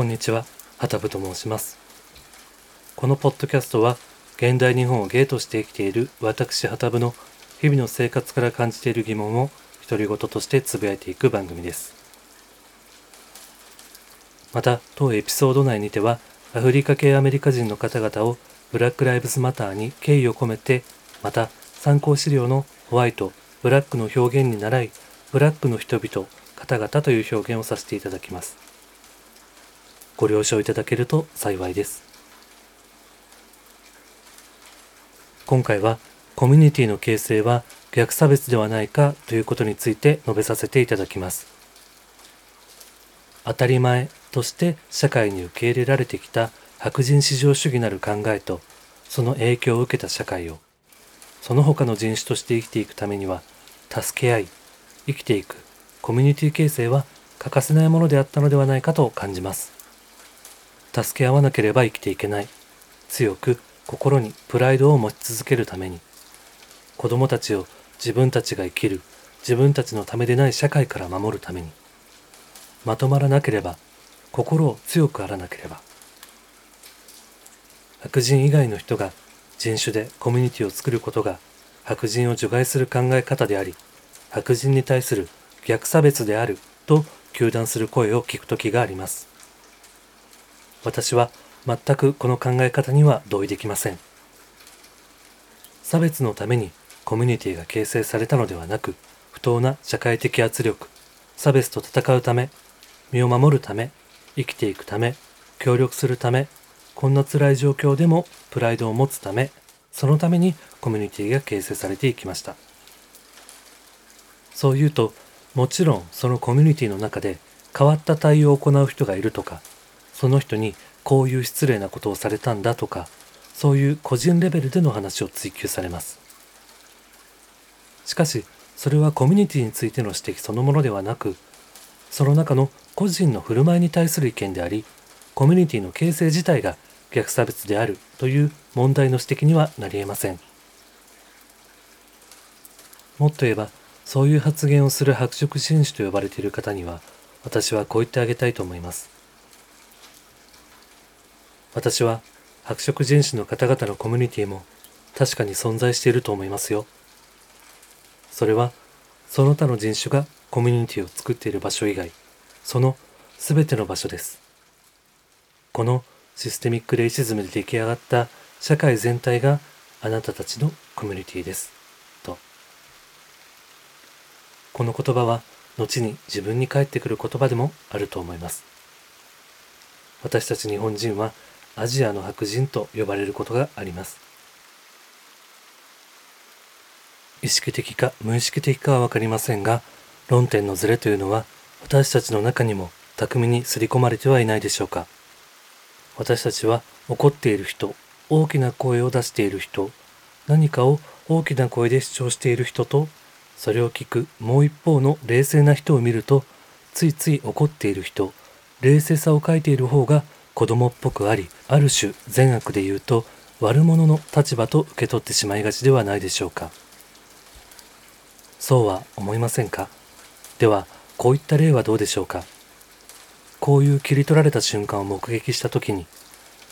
こんにちは、はたぶと申します。このポッドキャストは、現代日本をゲートして生きている私はたぶの日々の生活から感じている疑問を独り言としてつぶやいていく番組です。また、当エピソード内にては、アフリカ系アメリカ人の方々をブラック・ライブズ・マターに敬意を込めて、また参考資料のホワイト、ブラックの表現に倣い、ブラックの人々、方々という表現をさせていただきます。ご了承いただけると幸いです。今回はコミュニティの形成は逆差別ではないかということについて述べさせていただきます。当たり前として社会に受け入れられてきた白人至上主義なる考えとその影響を受けた社会をその他の人種として生きていくためには助け合い生きていくコミュニティ形成は欠かせないものであったのではないかと感じます助け合わなければ生きていけない。強く心にプライドを持ち続けるために。子供たちを自分たちが生きる。自分たちのためでない社会から守るために。まとまらなければ心を強くあらなければ。白人以外の人が人種でコミュニティを作ることが白人を除外する考え方であり白人に対する逆差別であると糾弾する声を聞く時があります。私は全くこの考え方には同意できません。差別のためにコミュニティが形成されたのではなく不当な社会的圧力差別と戦うため身を守るため生きていくため協力するためこんな辛い状況でもプライドを持つためそのためにコミュニティが形成されていきました。そう言うともちろんそのコミュニティの中で変わった対応を行う人がいるとかその人にこういう失礼なことをされたんだとかそういう個人レベルでの話を追求されます。しかしそれはコミュニティについての指摘そのものではなくその中の個人の振る舞いに対する意見でありコミュニティの形成自体が逆差別であるという問題の指摘にはなり得ません。もっと言えばそういう発言をする白色人種と呼ばれている方には私はこう言ってあげたいと思います。私は白色人種の方々のコミュニティも確かに存在していると思いますよ。それはその他の人種がコミュニティを作っている場所以外その全ての場所です。このシステミックレイシズムで出来上がった社会全体があなたたちのコミュニティです。と。この言葉は後に自分に返ってくる言葉でもあると思います。私たち日本人はアジアの白人と呼ばれることがあります。意識的か無意識的かは分かりませんが論点のズレというのは私たちの中にも巧みに刷り込まれてはいないでしょうか。私たちは怒っている人大きな声を出している人何かを大きな声で主張している人とそれを聞くもう一方の冷静な人を見るとついつい怒っている人冷静さを書いている方が子供っぽくありある種善悪で言うと悪者の立場と受け取ってしまいがちではないでしょうか。そうは思いませんか？ではこういった例はどうでしょうか？こういう切り取られた瞬間を目撃した時に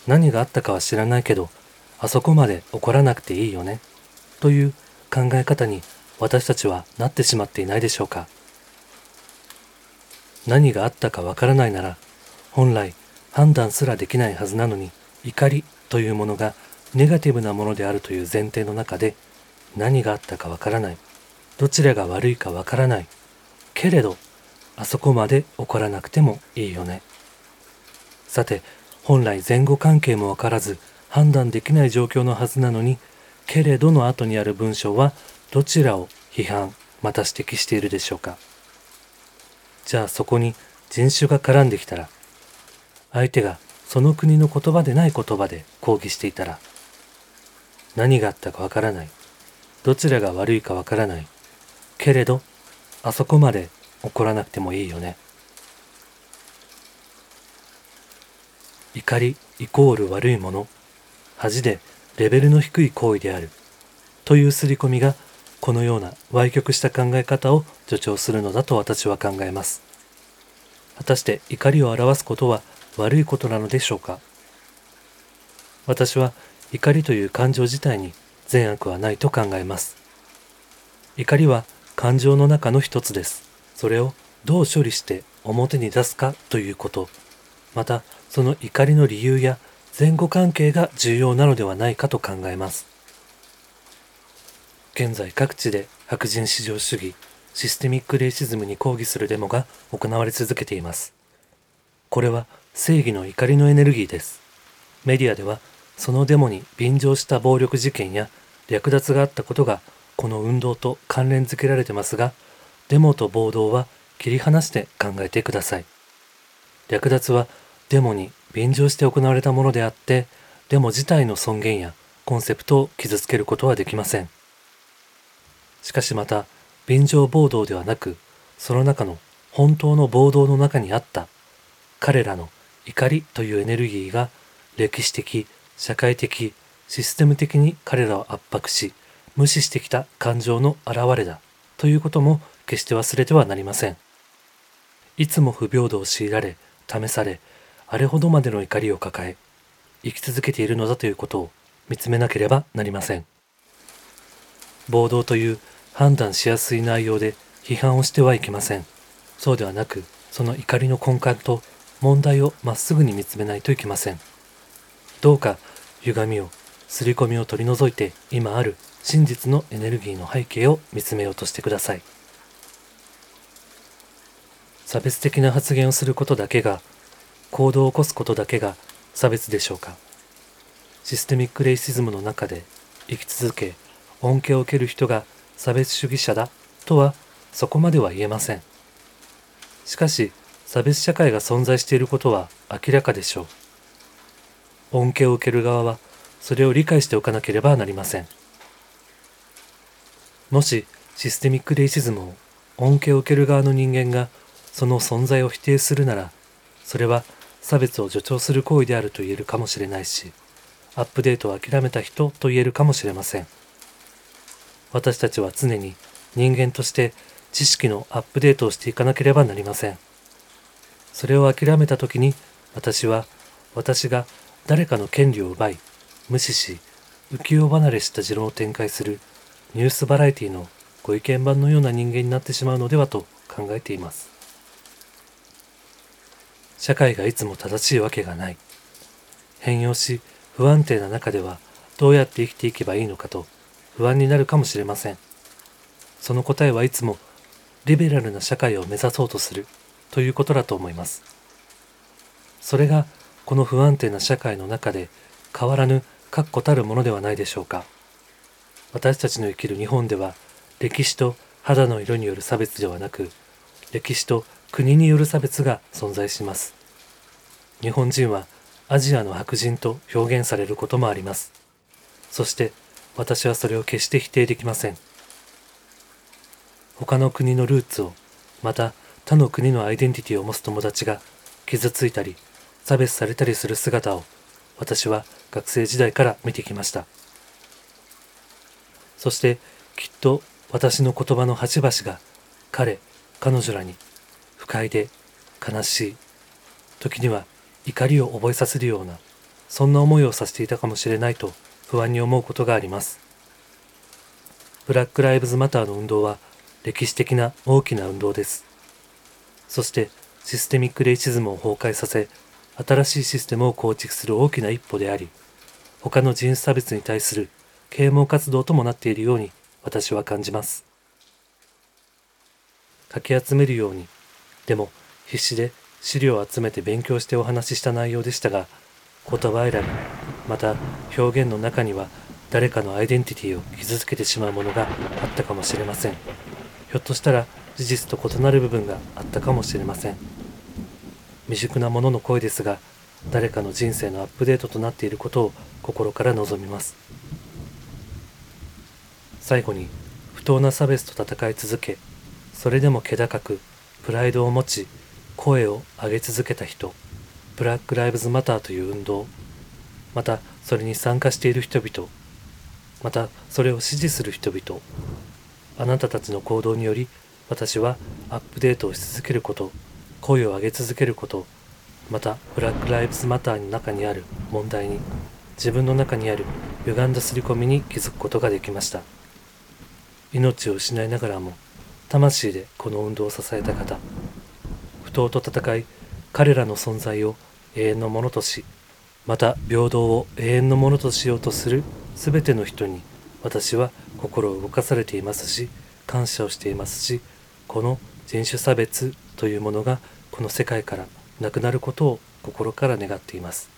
何があったかは知らないけどあそこまで怒らなくていいよね？という考え方に私たちはなってしまっていないでしょうか？何があったかわからないなら本来判断すらできないはずなのに怒りというものがネガティブなものであるという前提の中で何があったかわからない。どちらが悪いかわからない。けれどあそこまで怒らなくてもいいよね。さて本来前後関係もわからず判断できない状況のはずなのにけれどの後にある文章はどちらを批判また指摘しているでしょうか。じゃあそこに人種が絡んできたら相手がその国の言葉でない言葉で抗議していたら何があったかわからない。どちらが悪いかわからない。けれどあそこまで怒らなくてもいいよね。怒りイコール悪いもの。恥でレベルの低い行為である。という刷り込みがこのような歪曲した考え方を助長するのだと私は考えます。果たして怒りを表すことは悪いことなのでしょうか？私は怒りという感情自体に善悪はないと考えます。怒りは感情の中の一つです。それをどう処理して表に出すかということ。またその怒りの理由や前後関係が重要なのではないかと考えます。現在各地で白人至上主義システミックレイシズムに抗議するデモが行われ続けています。これは正義の怒りのエネルギーです。メディアではそのデモに便乗した暴力事件や略奪があったことがこの運動と関連づけられてますがデモと暴動は切り離して考えてください。略奪はデモに便乗して行われたものであってデモ自体の尊厳やコンセプトを傷つけることはできません。しかしまた便乗暴動ではなくその中の本当の暴動の中にあった彼らの怒りというエネルギーが歴史的社会的システム的に彼らを圧迫し無視してきた感情の表れだということも決して忘れてはなりません。いつも不平等を強いられ試されあれほどまでの怒りを抱え生き続けているのだということを見つめなければなりません。暴動という判断しやすい内容で批判をしてはいけません。そうではなくその怒りの根幹と問題をまっすぐに見つめないといけません。どうか歪みを刷り込みを取り除いて今ある真実のエネルギーの背景を見つめようとしてください。差別的な発言をすることだけが行動を起こすことだけが差別でしょうか。システミックレイシズムの中で生き続け恩恵を受ける人が差別主義者だとはそこまでは言えません。しかし差別社会が存在していることは明らかでしょう恩恵を受ける側はそれを理解しておかなければなりませんもしシステミックレイシズムを恩恵を受ける側の人間がその存在を否定するならそれは差別を助長する行為であると言えるかもしれないし、アップデートを諦めた人と言えるかもしれません。私たちは常に人間として知識のアップデートをしていかなければなりません。それを諦めた時に私は私が誰かの権利を奪い、無視し、浮世離れした持論を展開するニュースバラエティのご意見番のような人間になってしまうのではと考えています。社会がいつも正しいわけがない。変容し不安定な中ではどうやって生きていけばいいのかと不安になるかもしれません。その答えはいつもリベラルな社会を目指そうとするということだと思います。それがこの不安定な社会の中で変わらぬ確固たるものではないでしょうか。私たちの生きる日本では歴史と肌の色による差別ではなく歴史と国による差別が存在します日本人はアジアの白人と表現されることもありますそして私はそれを決して否定できません他の国のルーツをまた他の国のアイデンティティを持つ友達が傷ついたり差別されたりする姿を私は学生時代から見てきました。そしてきっと私の言葉の端々が彼彼女らに不快で悲しい時には怒りを覚えさせるようなそんな思いをさせていたかもしれないと不安に思うことがあります。ブラック・ライブズ・マターの運動は歴史的な大きな運動です。そしてシステミック・レイシズムを崩壊させ新しいシステムを構築する大きな一歩であり他の人種差別に対する啓蒙活動ともなっているように私は感じます。かき集めるようにでも必死で資料を集めて勉強してお話しした内容でしたが言葉選びまた表現の中には誰かのアイデンティティを傷つけてしまうものがあったかもしれません。ひょっとしたら事実と異なる部分があったかもしれません。未熟なものの声ですが誰かの人生のアップデートとなっていることを心から望みます。最後に不当な差別と戦い続けそれでも気高くプライドを持ち声を上げ続けた人ブラック・ライブズ・マターという運動またそれに参加している人々またそれを支持する人々あなたたちの行動により私はアップデートをし続けること声を上げ続けることまたブラック・ライブズ・マターの中にある問題に自分の中にある歪んだ刷り込みに気づくことができました。命を失いながらも魂でこの運動を支えた方不当と戦い彼らの存在を永遠のものとしまた平等を永遠のものとしようとする全ての人に私は心を動かされていますし感謝をしていますしこの人種差別というものがこの世界からなくなることを心から願っています。